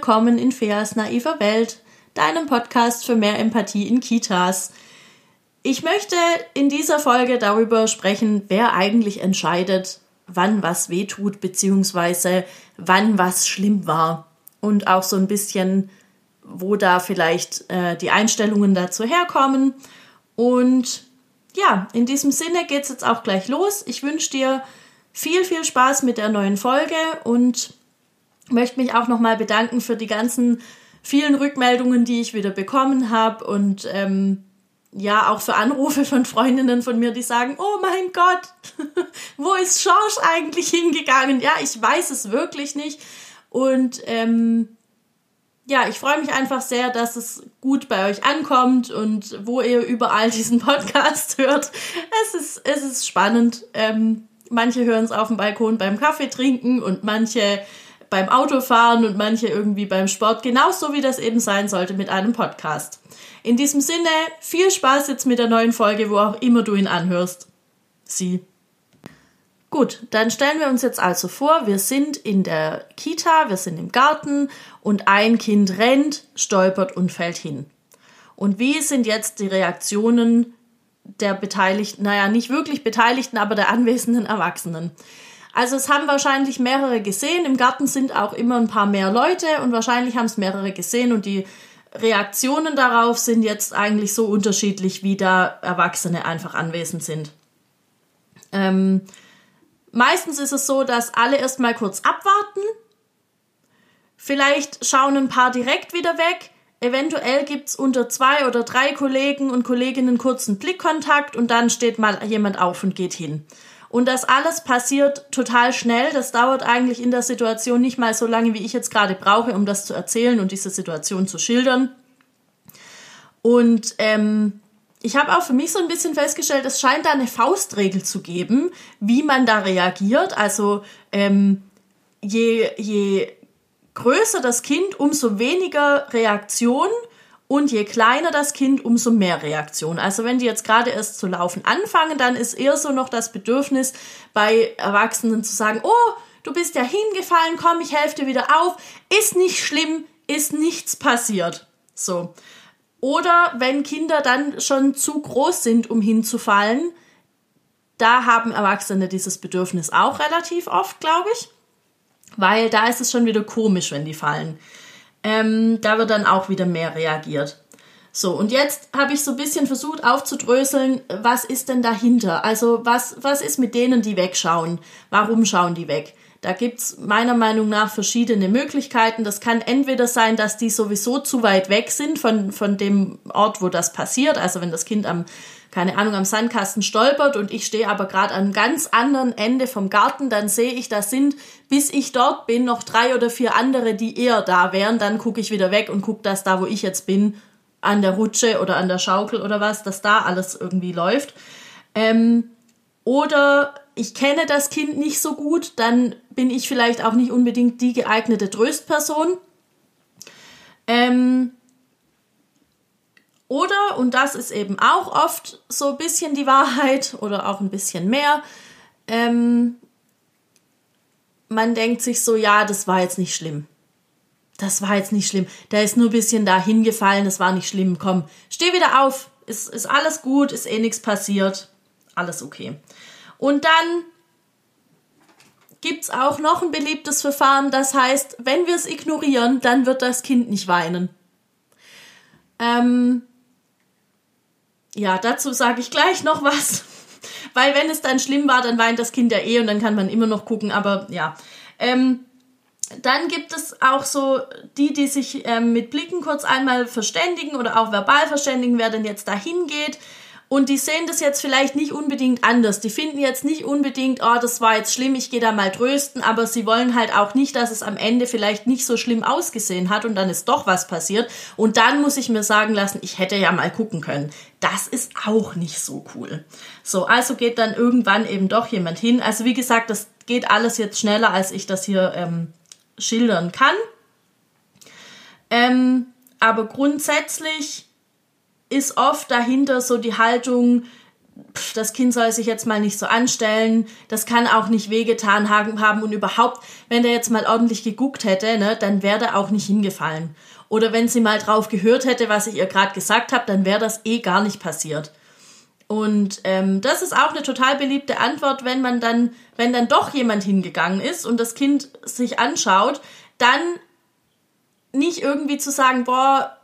willkommen in Feas naiver Welt, deinem Podcast für mehr Empathie in Kitas. Ich möchte in dieser Folge darüber sprechen, wer eigentlich entscheidet, wann was wehtut, beziehungsweise wann was schlimm war. Und auch so ein bisschen, wo da vielleicht äh, die Einstellungen dazu herkommen. Und ja, in diesem Sinne geht es jetzt auch gleich los. Ich wünsche dir viel, viel Spaß mit der neuen Folge und möchte mich auch nochmal bedanken für die ganzen vielen Rückmeldungen, die ich wieder bekommen habe und ähm, ja, auch für Anrufe von Freundinnen von mir, die sagen, oh mein Gott, wo ist Schorsch eigentlich hingegangen? Ja, ich weiß es wirklich nicht. Und ähm, ja, ich freue mich einfach sehr, dass es gut bei euch ankommt und wo ihr überall diesen Podcast hört. Es ist, es ist spannend. Ähm, manche hören es auf dem Balkon beim Kaffee trinken und manche beim Autofahren und manche irgendwie beim Sport, genauso wie das eben sein sollte mit einem Podcast. In diesem Sinne, viel Spaß jetzt mit der neuen Folge, wo auch immer du ihn anhörst. Sie. Gut, dann stellen wir uns jetzt also vor, wir sind in der Kita, wir sind im Garten und ein Kind rennt, stolpert und fällt hin. Und wie sind jetzt die Reaktionen der Beteiligten, naja, nicht wirklich Beteiligten, aber der anwesenden Erwachsenen? Also es haben wahrscheinlich mehrere gesehen. Im Garten sind auch immer ein paar mehr Leute und wahrscheinlich haben es mehrere gesehen und die Reaktionen darauf sind jetzt eigentlich so unterschiedlich, wie da Erwachsene einfach anwesend sind. Ähm, meistens ist es so, dass alle erstmal kurz abwarten. Vielleicht schauen ein paar direkt wieder weg. Eventuell gibt es unter zwei oder drei Kollegen und Kolleginnen kurzen Blickkontakt und dann steht mal jemand auf und geht hin. Und das alles passiert total schnell. Das dauert eigentlich in der Situation nicht mal so lange, wie ich jetzt gerade brauche, um das zu erzählen und diese Situation zu schildern. Und ähm, ich habe auch für mich so ein bisschen festgestellt, es scheint da eine Faustregel zu geben, wie man da reagiert. Also ähm, je, je größer das Kind, umso weniger Reaktion und je kleiner das Kind, umso mehr Reaktion. Also wenn die jetzt gerade erst zu laufen anfangen, dann ist eher so noch das Bedürfnis bei Erwachsenen zu sagen, oh, du bist ja hingefallen, komm, ich helfe dir wieder auf. Ist nicht schlimm, ist nichts passiert. So. Oder wenn Kinder dann schon zu groß sind, um hinzufallen, da haben Erwachsene dieses Bedürfnis auch relativ oft, glaube ich. Weil da ist es schon wieder komisch, wenn die fallen. Ähm, da wird dann auch wieder mehr reagiert. So, und jetzt habe ich so ein bisschen versucht aufzudröseln, was ist denn dahinter? Also was, was ist mit denen, die wegschauen? Warum schauen die weg? Da gibt's meiner Meinung nach verschiedene Möglichkeiten. Das kann entweder sein, dass die sowieso zu weit weg sind von, von dem Ort, wo das passiert. Also wenn das Kind am keine Ahnung, am Sandkasten stolpert und ich stehe aber gerade am ganz anderen Ende vom Garten, dann sehe ich, da sind, bis ich dort bin, noch drei oder vier andere, die eher da wären. Dann gucke ich wieder weg und gucke, dass da, wo ich jetzt bin, an der Rutsche oder an der Schaukel oder was, dass da alles irgendwie läuft. Ähm, oder ich kenne das Kind nicht so gut, dann bin ich vielleicht auch nicht unbedingt die geeignete Tröstperson. Ähm, oder, und das ist eben auch oft so ein bisschen die Wahrheit oder auch ein bisschen mehr, ähm, man denkt sich so, ja, das war jetzt nicht schlimm. Das war jetzt nicht schlimm. Der ist nur ein bisschen da hingefallen, das war nicht schlimm. Komm, steh wieder auf. Ist, ist alles gut, ist eh nichts passiert. Alles okay. Und dann gibt es auch noch ein beliebtes Verfahren, das heißt, wenn wir es ignorieren, dann wird das Kind nicht weinen. Ähm, ja, dazu sage ich gleich noch was. Weil wenn es dann schlimm war, dann weint das Kind ja eh und dann kann man immer noch gucken. Aber ja. Ähm, dann gibt es auch so die, die sich ähm, mit Blicken kurz einmal verständigen oder auch verbal verständigen, wer denn jetzt dahin geht. Und die sehen das jetzt vielleicht nicht unbedingt anders. Die finden jetzt nicht unbedingt, oh, das war jetzt schlimm, ich gehe da mal trösten, aber sie wollen halt auch nicht, dass es am Ende vielleicht nicht so schlimm ausgesehen hat und dann ist doch was passiert. Und dann muss ich mir sagen lassen, ich hätte ja mal gucken können. Das ist auch nicht so cool. So, also geht dann irgendwann eben doch jemand hin. Also wie gesagt, das geht alles jetzt schneller, als ich das hier ähm, schildern kann. Ähm, aber grundsätzlich ist oft dahinter so die Haltung, das Kind soll sich jetzt mal nicht so anstellen, das kann auch nicht wehgetan haben und überhaupt, wenn der jetzt mal ordentlich geguckt hätte, ne, dann wäre der auch nicht hingefallen. Oder wenn sie mal drauf gehört hätte, was ich ihr gerade gesagt habe, dann wäre das eh gar nicht passiert. Und ähm, das ist auch eine total beliebte Antwort, wenn man dann, wenn dann doch jemand hingegangen ist und das Kind sich anschaut, dann nicht irgendwie zu sagen, boah,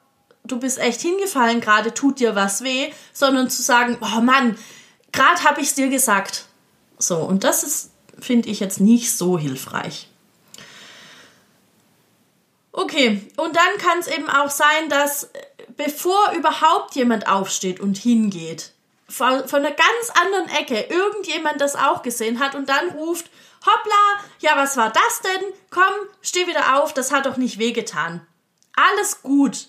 du bist echt hingefallen, gerade tut dir was weh, sondern zu sagen, oh Mann, gerade habe ich es dir gesagt. So, und das ist, finde ich jetzt nicht so hilfreich. Okay, und dann kann es eben auch sein, dass äh, bevor überhaupt jemand aufsteht und hingeht, von, von einer ganz anderen Ecke irgendjemand das auch gesehen hat und dann ruft, hoppla, ja, was war das denn? Komm, steh wieder auf, das hat doch nicht wehgetan. Alles gut.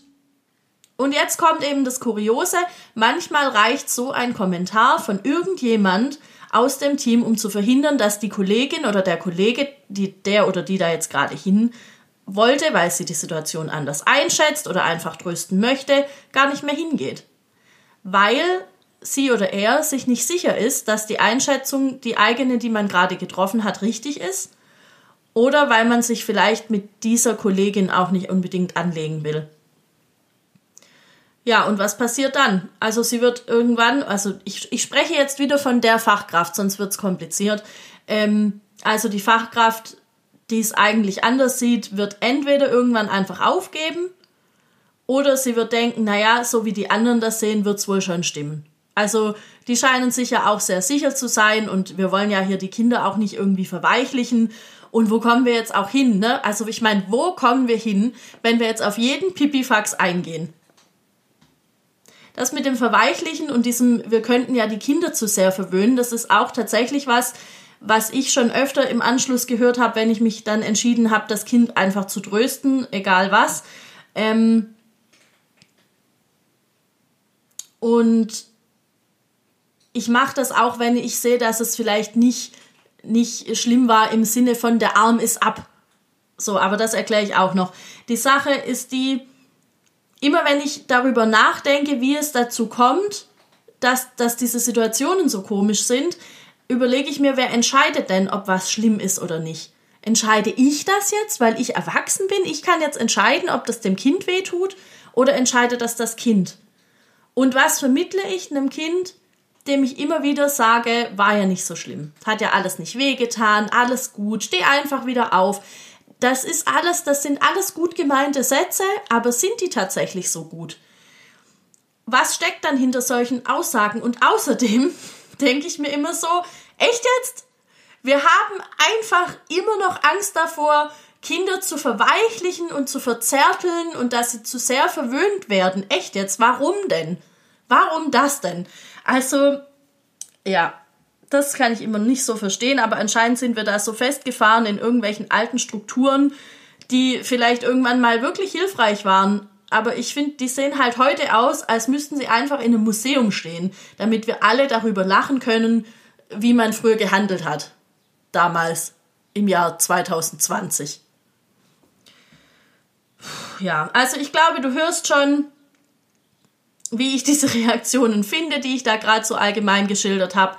Und jetzt kommt eben das Kuriose, manchmal reicht so ein Kommentar von irgendjemand aus dem Team, um zu verhindern, dass die Kollegin oder der Kollege, die, der oder die da jetzt gerade hin wollte, weil sie die Situation anders einschätzt oder einfach trösten möchte, gar nicht mehr hingeht. Weil sie oder er sich nicht sicher ist, dass die Einschätzung, die eigene, die man gerade getroffen hat, richtig ist. Oder weil man sich vielleicht mit dieser Kollegin auch nicht unbedingt anlegen will. Ja, und was passiert dann? Also sie wird irgendwann, also ich, ich spreche jetzt wieder von der Fachkraft, sonst wird es kompliziert. Ähm, also die Fachkraft die es eigentlich anders sieht, wird entweder irgendwann einfach aufgeben oder sie wird denken, naja, so wie die anderen das sehen, wird es wohl schon stimmen. Also die scheinen sich ja auch sehr sicher zu sein und wir wollen ja hier die Kinder auch nicht irgendwie verweichlichen. Und wo kommen wir jetzt auch hin? Ne? Also ich meine, wo kommen wir hin, wenn wir jetzt auf jeden Pipifax eingehen? Das mit dem Verweichlichen und diesem, wir könnten ja die Kinder zu sehr verwöhnen, das ist auch tatsächlich was, was ich schon öfter im Anschluss gehört habe, wenn ich mich dann entschieden habe, das Kind einfach zu trösten, egal was. Ähm und ich mache das auch, wenn ich sehe, dass es vielleicht nicht, nicht schlimm war im Sinne von der Arm ist ab. So, aber das erkläre ich auch noch. Die Sache ist die, immer wenn ich darüber nachdenke, wie es dazu kommt, dass, dass diese Situationen so komisch sind, überlege ich mir, wer entscheidet denn, ob was schlimm ist oder nicht. Entscheide ich das jetzt, weil ich erwachsen bin? Ich kann jetzt entscheiden, ob das dem Kind wehtut oder entscheide das das Kind? Und was vermittle ich einem Kind, dem ich immer wieder sage, war ja nicht so schlimm. Hat ja alles nicht wehgetan, alles gut, steh einfach wieder auf. Das ist alles, das sind alles gut gemeinte Sätze, aber sind die tatsächlich so gut? Was steckt dann hinter solchen Aussagen? Und außerdem denke ich mir immer so, echt jetzt? Wir haben einfach immer noch Angst davor, Kinder zu verweichlichen und zu verzärteln und dass sie zu sehr verwöhnt werden. Echt jetzt? Warum denn? Warum das denn? Also, ja, das kann ich immer nicht so verstehen, aber anscheinend sind wir da so festgefahren in irgendwelchen alten Strukturen, die vielleicht irgendwann mal wirklich hilfreich waren, aber ich finde, die sehen halt heute aus, als müssten sie einfach in einem Museum stehen, damit wir alle darüber lachen können, wie man früher gehandelt hat. Damals, im Jahr 2020. Ja, also ich glaube, du hörst schon, wie ich diese Reaktionen finde, die ich da gerade so allgemein geschildert habe.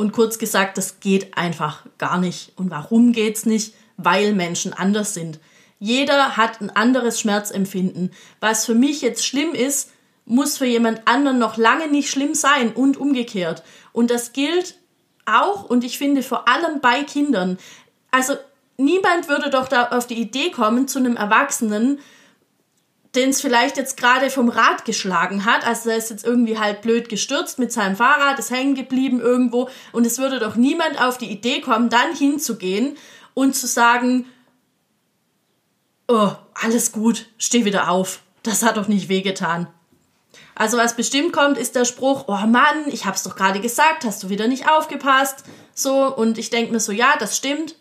Und kurz gesagt, das geht einfach gar nicht. Und warum geht's nicht? Weil Menschen anders sind. Jeder hat ein anderes Schmerzempfinden. Was für mich jetzt schlimm ist, muss für jemand anderen noch lange nicht schlimm sein und umgekehrt. Und das gilt auch und ich finde vor allem bei Kindern. Also niemand würde doch da auf die Idee kommen, zu einem Erwachsenen, den es vielleicht jetzt gerade vom Rad geschlagen hat, also er ist jetzt irgendwie halt blöd gestürzt mit seinem Fahrrad, ist hängen geblieben irgendwo und es würde doch niemand auf die Idee kommen, dann hinzugehen und zu sagen, oh, alles gut, steh wieder auf. Das hat doch nicht wehgetan. Also was bestimmt kommt, ist der Spruch, oh Mann, ich hab's doch gerade gesagt, hast du wieder nicht aufgepasst. So, und ich denke mir so, ja, das stimmt,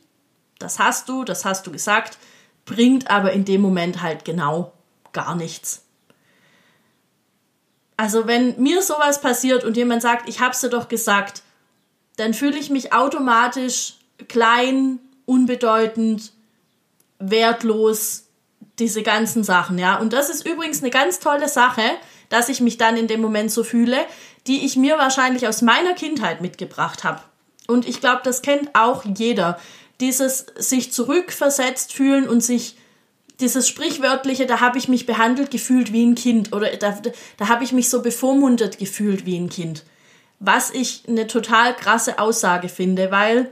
das hast du, das hast du gesagt, bringt aber in dem Moment halt genau gar nichts. Also wenn mir sowas passiert und jemand sagt, ich hab's dir doch gesagt, dann fühle ich mich automatisch klein, unbedeutend, wertlos, diese ganzen Sachen, ja. Und das ist übrigens eine ganz tolle Sache, dass ich mich dann in dem Moment so fühle, die ich mir wahrscheinlich aus meiner Kindheit mitgebracht habe. Und ich glaube, das kennt auch jeder. Dieses sich zurückversetzt fühlen und sich dieses sprichwörtliche, da habe ich mich behandelt gefühlt wie ein Kind oder da, da habe ich mich so bevormundet gefühlt wie ein Kind. Was ich eine total krasse Aussage finde, weil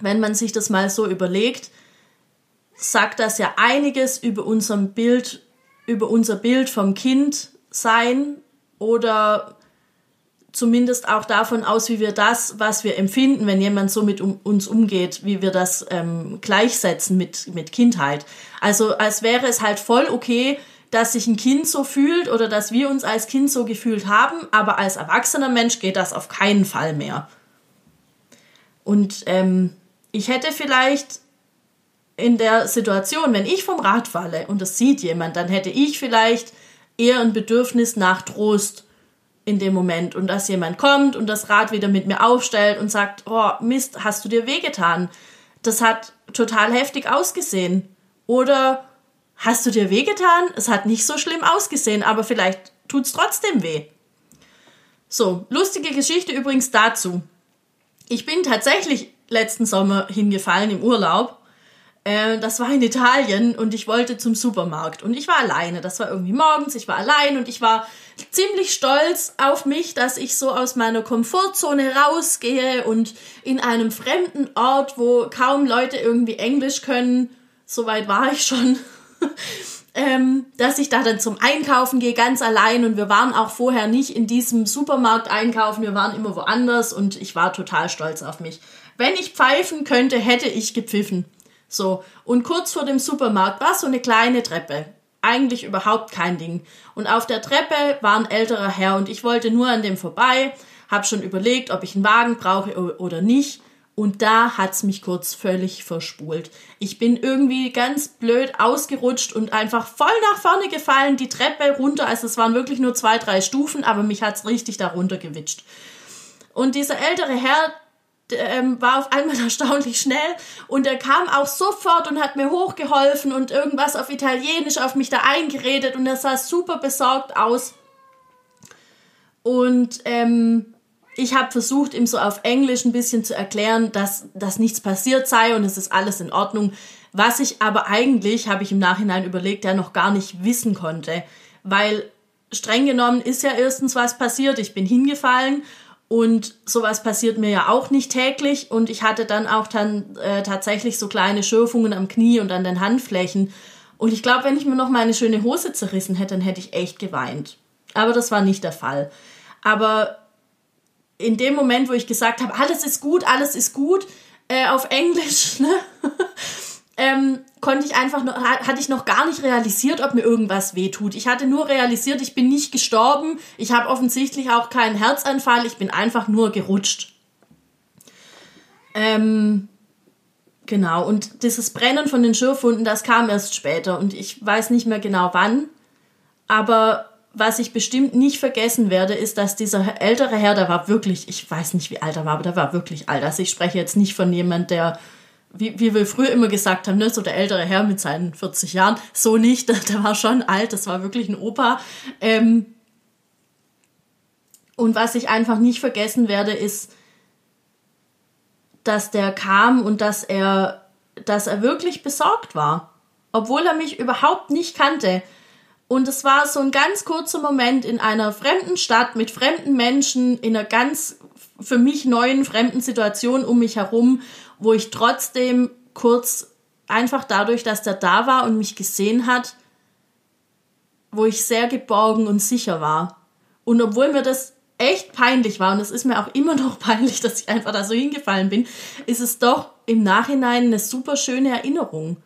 wenn man sich das mal so überlegt, sagt das ja einiges über unserem Bild, über unser Bild vom Kind sein oder zumindest auch davon aus, wie wir das, was wir empfinden, wenn jemand so mit um, uns umgeht, wie wir das ähm, gleichsetzen mit, mit Kindheit. Also als wäre es halt voll okay, dass sich ein Kind so fühlt oder dass wir uns als Kind so gefühlt haben, aber als erwachsener Mensch geht das auf keinen Fall mehr. Und ähm, ich hätte vielleicht in der Situation, wenn ich vom Rad falle und das sieht jemand, dann hätte ich vielleicht eher ein Bedürfnis nach Trost in dem Moment und dass jemand kommt und das Rad wieder mit mir aufstellt und sagt, oh Mist, hast du dir wehgetan? Das hat total heftig ausgesehen. Oder hast du dir wehgetan? Es hat nicht so schlimm ausgesehen, aber vielleicht tut's trotzdem weh. So, lustige Geschichte übrigens dazu. Ich bin tatsächlich letzten Sommer hingefallen im Urlaub äh, das war in Italien und ich wollte zum Supermarkt und ich war alleine. Das war irgendwie morgens, ich war allein und ich war ziemlich stolz auf mich, dass ich so aus meiner Komfortzone rausgehe und in einem fremden Ort, wo kaum Leute irgendwie Englisch können, soweit war ich schon, ähm, dass ich da dann zum Einkaufen gehe, ganz allein und wir waren auch vorher nicht in diesem Supermarkt einkaufen, wir waren immer woanders und ich war total stolz auf mich. Wenn ich pfeifen könnte, hätte ich gepfiffen. So, und kurz vor dem Supermarkt war so eine kleine Treppe. Eigentlich überhaupt kein Ding. Und auf der Treppe war ein älterer Herr und ich wollte nur an dem vorbei, hab schon überlegt, ob ich einen Wagen brauche oder nicht. Und da hat's mich kurz völlig verspult. Ich bin irgendwie ganz blöd ausgerutscht und einfach voll nach vorne gefallen, die Treppe runter. Also es waren wirklich nur zwei, drei Stufen, aber mich hat's richtig darunter gewitscht. Und dieser ältere Herr, ähm, war auf einmal erstaunlich schnell und er kam auch sofort und hat mir hochgeholfen und irgendwas auf Italienisch auf mich da eingeredet und er sah super besorgt aus. Und ähm, ich habe versucht, ihm so auf Englisch ein bisschen zu erklären, dass, dass nichts passiert sei und es ist alles in Ordnung. Was ich aber eigentlich, habe ich im Nachhinein überlegt, ja noch gar nicht wissen konnte. Weil streng genommen ist ja erstens was passiert. Ich bin hingefallen und sowas passiert mir ja auch nicht täglich. Und ich hatte dann auch dann äh, tatsächlich so kleine Schürfungen am Knie und an den Handflächen. Und ich glaube, wenn ich mir noch meine schöne Hose zerrissen hätte, dann hätte ich echt geweint. Aber das war nicht der Fall. Aber in dem Moment, wo ich gesagt habe, alles ist gut, alles ist gut, äh, auf Englisch, ne? Ähm, konnte ich einfach noch, hatte ich noch gar nicht realisiert, ob mir irgendwas wehtut. Ich hatte nur realisiert, ich bin nicht gestorben, ich habe offensichtlich auch keinen Herzanfall, ich bin einfach nur gerutscht. Ähm, genau, und dieses Brennen von den Schürfwunden, das kam erst später und ich weiß nicht mehr genau wann, aber was ich bestimmt nicht vergessen werde, ist, dass dieser ältere Herr, der war wirklich, ich weiß nicht, wie alt er war, aber der war wirklich alt. Also ich spreche jetzt nicht von jemand, der wie, wie wir früher immer gesagt haben, ne, so der ältere Herr mit seinen 40 Jahren, so nicht, der war schon alt, das war wirklich ein Opa. Ähm, und was ich einfach nicht vergessen werde, ist, dass der kam und dass er, dass er wirklich besorgt war, obwohl er mich überhaupt nicht kannte. Und es war so ein ganz kurzer Moment in einer fremden Stadt mit fremden Menschen, in einer ganz für mich neuen fremden Situation um mich herum wo ich trotzdem kurz einfach dadurch, dass der da war und mich gesehen hat, wo ich sehr geborgen und sicher war. Und obwohl mir das echt peinlich war, und es ist mir auch immer noch peinlich, dass ich einfach da so hingefallen bin, ist es doch im Nachhinein eine super schöne Erinnerung.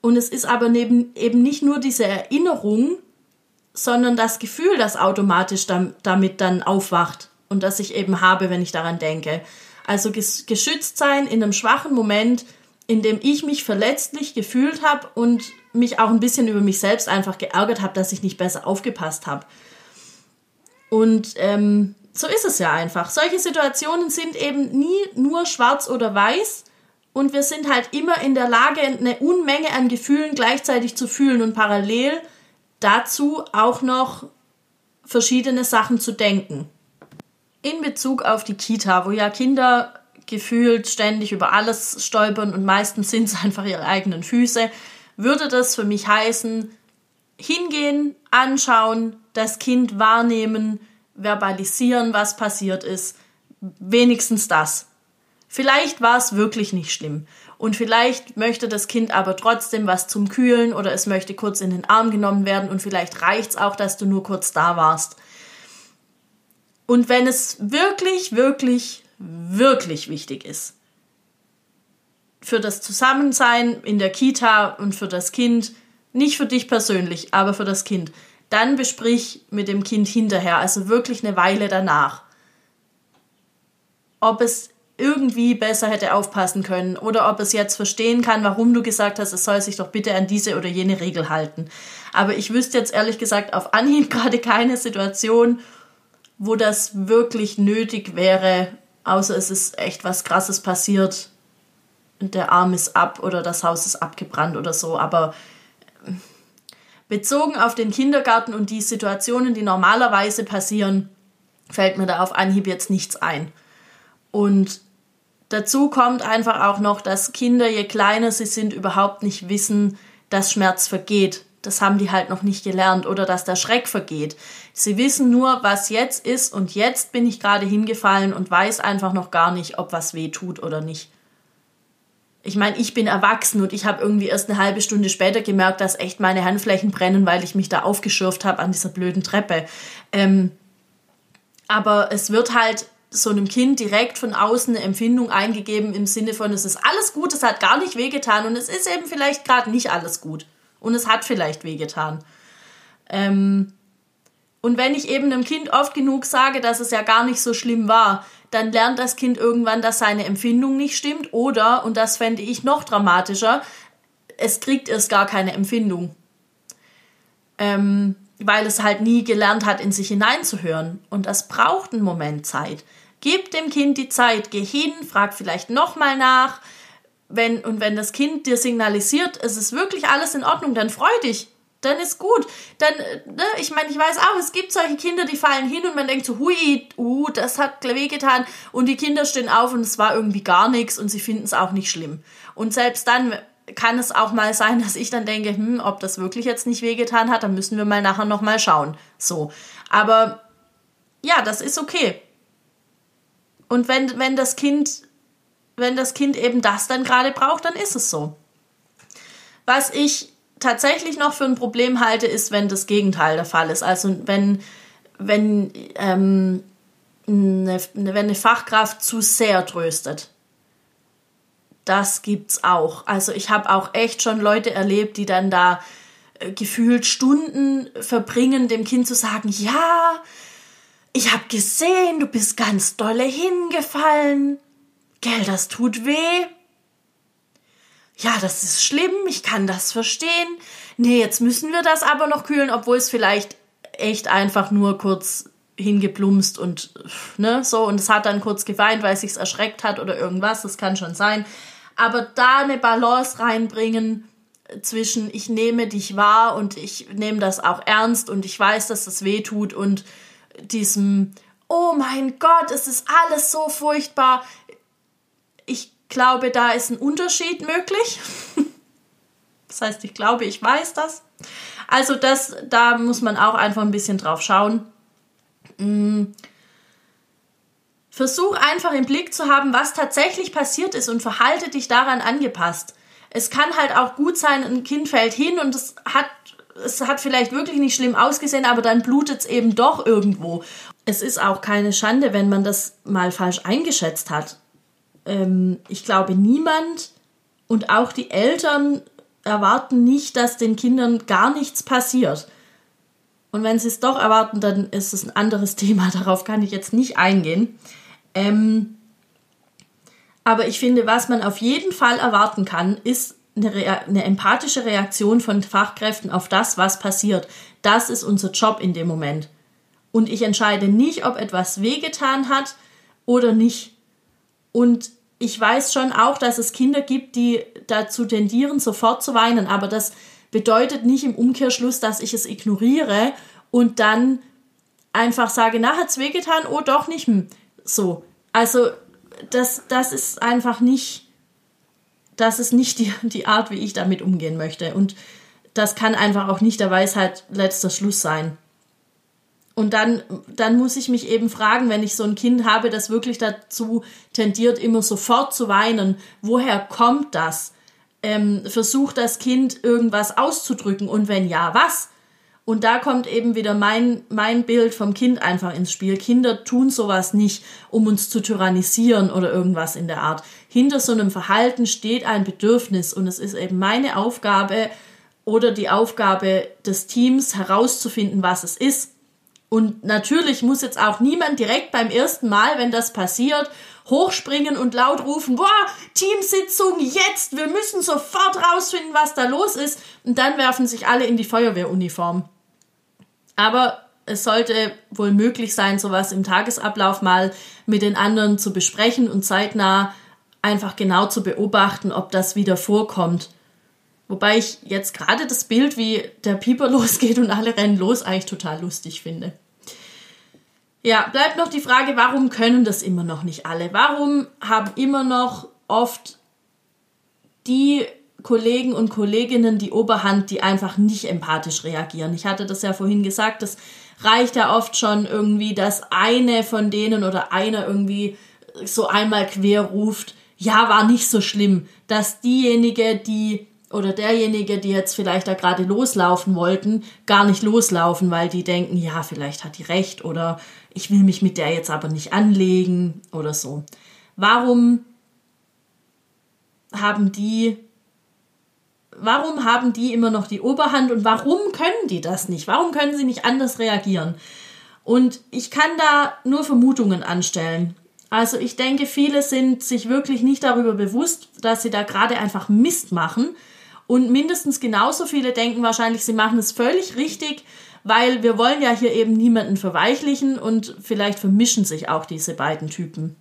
Und es ist aber neben, eben nicht nur diese Erinnerung, sondern das Gefühl, das automatisch damit dann aufwacht und das ich eben habe, wenn ich daran denke. Also geschützt sein in einem schwachen Moment, in dem ich mich verletzlich gefühlt habe und mich auch ein bisschen über mich selbst einfach geärgert habe, dass ich nicht besser aufgepasst habe. Und ähm, so ist es ja einfach. Solche Situationen sind eben nie nur schwarz oder weiß und wir sind halt immer in der Lage, eine Unmenge an Gefühlen gleichzeitig zu fühlen und parallel dazu auch noch verschiedene Sachen zu denken. In Bezug auf die Kita, wo ja Kinder gefühlt ständig über alles stolpern und meistens sind es einfach ihre eigenen Füße, würde das für mich heißen, hingehen, anschauen, das Kind wahrnehmen, verbalisieren, was passiert ist. Wenigstens das. Vielleicht war es wirklich nicht schlimm. Und vielleicht möchte das Kind aber trotzdem was zum Kühlen oder es möchte kurz in den Arm genommen werden und vielleicht reicht es auch, dass du nur kurz da warst. Und wenn es wirklich, wirklich, wirklich wichtig ist, für das Zusammensein in der Kita und für das Kind, nicht für dich persönlich, aber für das Kind, dann besprich mit dem Kind hinterher, also wirklich eine Weile danach, ob es irgendwie besser hätte aufpassen können oder ob es jetzt verstehen kann, warum du gesagt hast, es soll sich doch bitte an diese oder jene Regel halten. Aber ich wüsste jetzt ehrlich gesagt auf Anhieb gerade keine Situation, wo das wirklich nötig wäre, außer es ist echt was Krasses passiert, der Arm ist ab oder das Haus ist abgebrannt oder so. Aber äh, bezogen auf den Kindergarten und die Situationen, die normalerweise passieren, fällt mir da auf Anhieb jetzt nichts ein. Und dazu kommt einfach auch noch, dass Kinder, je kleiner sie sind, überhaupt nicht wissen, dass Schmerz vergeht. Das haben die halt noch nicht gelernt oder dass der Schreck vergeht. Sie wissen nur, was jetzt ist und jetzt bin ich gerade hingefallen und weiß einfach noch gar nicht, ob was weh tut oder nicht. Ich meine, ich bin erwachsen und ich habe irgendwie erst eine halbe Stunde später gemerkt, dass echt meine Handflächen brennen, weil ich mich da aufgeschürft habe an dieser blöden Treppe. Ähm, aber es wird halt so einem Kind direkt von außen eine Empfindung eingegeben im Sinne von, es ist alles gut, es hat gar nicht wehgetan und es ist eben vielleicht gerade nicht alles gut. Und es hat vielleicht wehgetan. Ähm, und wenn ich eben einem Kind oft genug sage, dass es ja gar nicht so schlimm war, dann lernt das Kind irgendwann, dass seine Empfindung nicht stimmt. Oder, und das fände ich noch dramatischer, es kriegt erst gar keine Empfindung. Ähm, weil es halt nie gelernt hat, in sich hineinzuhören. Und das braucht einen Moment Zeit. Gib dem Kind die Zeit, geh hin, frag vielleicht nochmal nach. Wenn, und wenn das Kind dir signalisiert, es ist wirklich alles in Ordnung, dann freu dich. Dann ist gut. Dann, ne, ich meine, ich weiß auch, es gibt solche Kinder, die fallen hin und man denkt so, hui, uh, das hat wehgetan. Und die Kinder stehen auf und es war irgendwie gar nichts und sie finden es auch nicht schlimm. Und selbst dann kann es auch mal sein, dass ich dann denke, hm, ob das wirklich jetzt nicht wehgetan hat, dann müssen wir mal nachher nochmal schauen. So. Aber ja, das ist okay. Und wenn, wenn das Kind, wenn das Kind eben das dann gerade braucht, dann ist es so. Was ich tatsächlich noch für ein Problem halte, ist, wenn das Gegenteil der Fall ist. Also wenn, wenn, ähm, eine, wenn eine Fachkraft zu sehr tröstet. Das gibt's auch. Also ich habe auch echt schon Leute erlebt, die dann da äh, gefühlt Stunden verbringen, dem Kind zu sagen, ja, ich hab gesehen, du bist ganz dolle hingefallen. Gell, das tut weh. Ja, das ist schlimm, ich kann das verstehen. Nee, jetzt müssen wir das aber noch kühlen, obwohl es vielleicht echt einfach nur kurz hingeplumst und ne, so und es hat dann kurz geweint, weil es sich erschreckt hat oder irgendwas, das kann schon sein. Aber da eine Balance reinbringen zwischen ich nehme dich wahr und ich nehme das auch ernst und ich weiß, dass das weh tut und diesem, oh mein Gott, es ist alles so furchtbar. Ich glaube, da ist ein Unterschied möglich. das heißt, ich glaube, ich weiß das. Also das, da muss man auch einfach ein bisschen drauf schauen. Mm. Versuch einfach im Blick zu haben, was tatsächlich passiert ist und verhalte dich daran angepasst. Es kann halt auch gut sein, ein Kind fällt hin und es hat es hat vielleicht wirklich nicht schlimm ausgesehen, aber dann blutet es eben doch irgendwo. Es ist auch keine Schande, wenn man das mal falsch eingeschätzt hat. Ähm, ich glaube, niemand und auch die Eltern erwarten nicht, dass den Kindern gar nichts passiert. Und wenn sie es doch erwarten, dann ist es ein anderes Thema. Darauf kann ich jetzt nicht eingehen. Ähm, aber ich finde, was man auf jeden Fall erwarten kann, ist eine, eine empathische Reaktion von Fachkräften auf das, was passiert. Das ist unser Job in dem Moment. Und ich entscheide nicht, ob etwas wehgetan hat oder nicht. Und ich weiß schon auch, dass es Kinder gibt, die dazu tendieren, sofort zu weinen, aber das bedeutet nicht im Umkehrschluss, dass ich es ignoriere und dann einfach sage, na, hat's wehgetan? Oh, doch nicht. Hm. So. Also, das, das ist einfach nicht, das ist nicht die, die Art, wie ich damit umgehen möchte. Und das kann einfach auch nicht der Weisheit letzter Schluss sein. Und dann, dann muss ich mich eben fragen, wenn ich so ein Kind habe, das wirklich dazu tendiert, immer sofort zu weinen, woher kommt das? Ähm, versucht das Kind irgendwas auszudrücken und wenn ja, was? Und da kommt eben wieder mein, mein Bild vom Kind einfach ins Spiel. Kinder tun sowas nicht, um uns zu tyrannisieren oder irgendwas in der Art. Hinter so einem Verhalten steht ein Bedürfnis und es ist eben meine Aufgabe oder die Aufgabe des Teams herauszufinden, was es ist und natürlich muss jetzt auch niemand direkt beim ersten Mal, wenn das passiert, hochspringen und laut rufen, boah, Teamsitzung jetzt, wir müssen sofort rausfinden, was da los ist. Und dann werfen sich alle in die Feuerwehruniform. Aber es sollte wohl möglich sein, sowas im Tagesablauf mal mit den anderen zu besprechen und zeitnah einfach genau zu beobachten, ob das wieder vorkommt. Wobei ich jetzt gerade das Bild, wie der Pieper losgeht und alle rennen los, eigentlich total lustig finde. Ja, bleibt noch die Frage, warum können das immer noch nicht alle? Warum haben immer noch oft die Kollegen und Kolleginnen die Oberhand, die einfach nicht empathisch reagieren? Ich hatte das ja vorhin gesagt, das reicht ja oft schon irgendwie, dass eine von denen oder einer irgendwie so einmal quer ruft, ja, war nicht so schlimm, dass diejenige, die oder derjenige, die jetzt vielleicht da gerade loslaufen wollten, gar nicht loslaufen, weil die denken, ja, vielleicht hat die recht oder ich will mich mit der jetzt aber nicht anlegen oder so. Warum haben die warum haben die immer noch die Oberhand und warum können die das nicht? Warum können sie nicht anders reagieren? Und ich kann da nur Vermutungen anstellen. Also ich denke, viele sind sich wirklich nicht darüber bewusst, dass sie da gerade einfach Mist machen. Und mindestens genauso viele denken wahrscheinlich, sie machen es völlig richtig, weil wir wollen ja hier eben niemanden verweichlichen und vielleicht vermischen sich auch diese beiden Typen.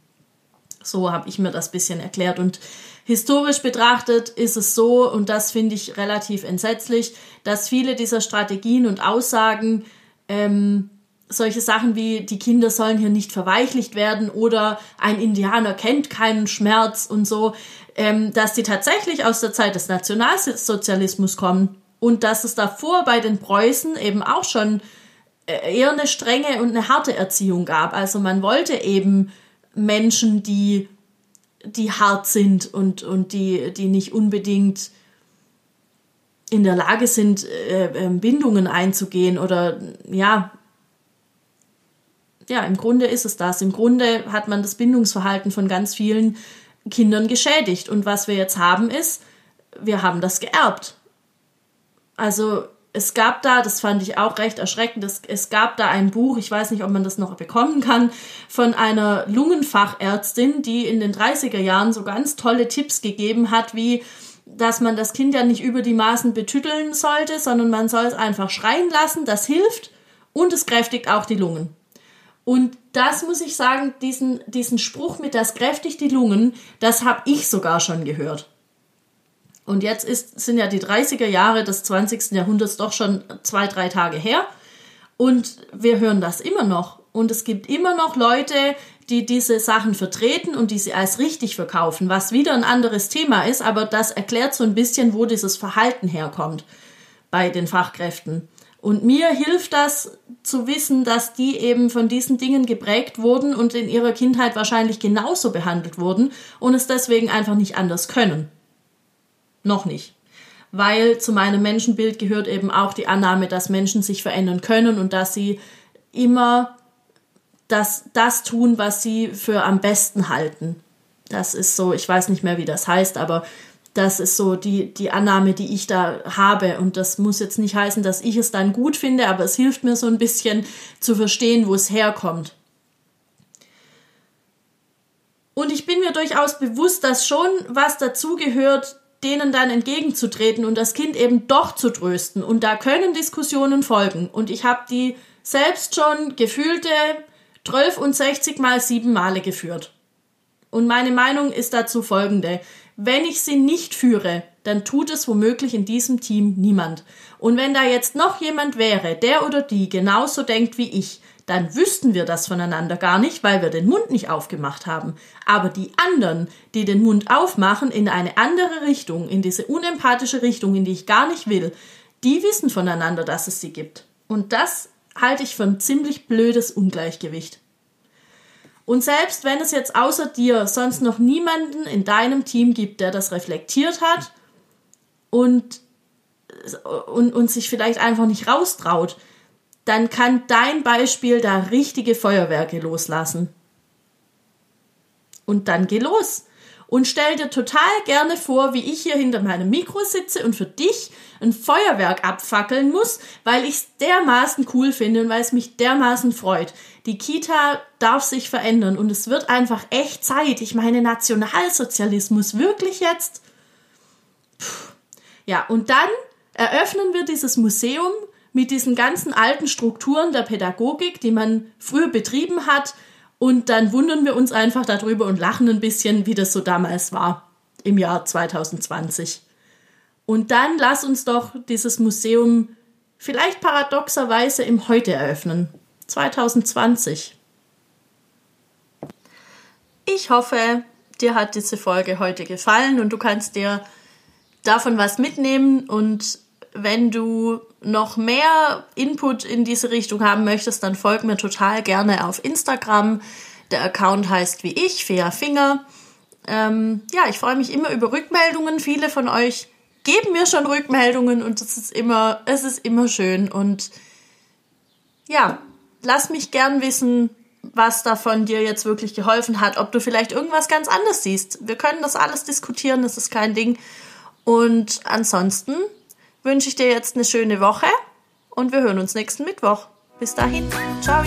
So habe ich mir das bisschen erklärt und historisch betrachtet ist es so und das finde ich relativ entsetzlich, dass viele dieser Strategien und Aussagen ähm, solche Sachen wie die Kinder sollen hier nicht verweichlicht werden oder ein Indianer kennt keinen Schmerz und so, ähm, dass die tatsächlich aus der Zeit des Nationalsozialismus kommen und dass es davor bei den Preußen eben auch schon äh, eher eine strenge und eine harte Erziehung gab. Also man wollte eben Menschen, die, die hart sind und, und die, die nicht unbedingt in der Lage sind, äh, äh, Bindungen einzugehen oder ja, ja, im Grunde ist es das. Im Grunde hat man das Bindungsverhalten von ganz vielen Kindern geschädigt. Und was wir jetzt haben ist, wir haben das geerbt. Also es gab da, das fand ich auch recht erschreckend, es, es gab da ein Buch, ich weiß nicht, ob man das noch bekommen kann, von einer Lungenfachärztin, die in den 30er Jahren so ganz tolle Tipps gegeben hat, wie dass man das Kind ja nicht über die Maßen betütteln sollte, sondern man soll es einfach schreien lassen, das hilft und es kräftigt auch die Lungen. Und das muss ich sagen, diesen, diesen Spruch mit das kräftigt die Lungen, das habe ich sogar schon gehört. Und jetzt ist, sind ja die 30er Jahre des 20. Jahrhunderts doch schon zwei, drei Tage her. Und wir hören das immer noch. Und es gibt immer noch Leute, die diese Sachen vertreten und die sie als richtig verkaufen, was wieder ein anderes Thema ist, aber das erklärt so ein bisschen, wo dieses Verhalten herkommt bei den Fachkräften. Und mir hilft das zu wissen, dass die eben von diesen Dingen geprägt wurden und in ihrer Kindheit wahrscheinlich genauso behandelt wurden und es deswegen einfach nicht anders können. Noch nicht. Weil zu meinem Menschenbild gehört eben auch die Annahme, dass Menschen sich verändern können und dass sie immer das, das tun, was sie für am besten halten. Das ist so, ich weiß nicht mehr, wie das heißt, aber das ist so die, die Annahme, die ich da habe. Und das muss jetzt nicht heißen, dass ich es dann gut finde, aber es hilft mir so ein bisschen zu verstehen, wo es herkommt. Und ich bin mir durchaus bewusst, dass schon was dazugehört, denen dann entgegenzutreten und das Kind eben doch zu trösten. Und da können Diskussionen folgen. Und ich habe die selbst schon gefühlte 12 und 60 mal sieben Male geführt. Und meine Meinung ist dazu folgende. Wenn ich sie nicht führe, dann tut es womöglich in diesem Team niemand. Und wenn da jetzt noch jemand wäre, der oder die genauso denkt wie ich, dann wüssten wir das voneinander gar nicht, weil wir den Mund nicht aufgemacht haben. Aber die anderen, die den Mund aufmachen in eine andere Richtung, in diese unempathische Richtung, in die ich gar nicht will, die wissen voneinander, dass es sie gibt. Und das halte ich für ein ziemlich blödes Ungleichgewicht. Und selbst wenn es jetzt außer dir sonst noch niemanden in deinem Team gibt, der das reflektiert hat und, und, und sich vielleicht einfach nicht raustraut, dann kann dein Beispiel da richtige Feuerwerke loslassen. Und dann geh los. Und stell dir total gerne vor, wie ich hier hinter meinem Mikro sitze und für dich ein Feuerwerk abfackeln muss, weil ich es dermaßen cool finde und weil es mich dermaßen freut. Die Kita darf sich verändern und es wird einfach echt Zeit. Ich meine, Nationalsozialismus, wirklich jetzt? Puh. Ja, und dann eröffnen wir dieses Museum mit diesen ganzen alten Strukturen der Pädagogik, die man früher betrieben hat. Und dann wundern wir uns einfach darüber und lachen ein bisschen, wie das so damals war im Jahr 2020. Und dann lass uns doch dieses Museum vielleicht paradoxerweise im Heute eröffnen. 2020. Ich hoffe, dir hat diese Folge heute gefallen und du kannst dir davon was mitnehmen und wenn du noch mehr Input in diese Richtung haben möchtest, dann folg mir total gerne auf Instagram. Der Account heißt wie ich, Fea Finger. Ähm, ja, ich freue mich immer über Rückmeldungen. Viele von euch geben mir schon Rückmeldungen und es ist immer, es ist immer schön. Und ja, lass mich gern wissen, was davon dir jetzt wirklich geholfen hat, ob du vielleicht irgendwas ganz anderes siehst. Wir können das alles diskutieren, das ist kein Ding. Und ansonsten wünsche ich dir jetzt eine schöne Woche und wir hören uns nächsten Mittwoch. Bis dahin, ciao.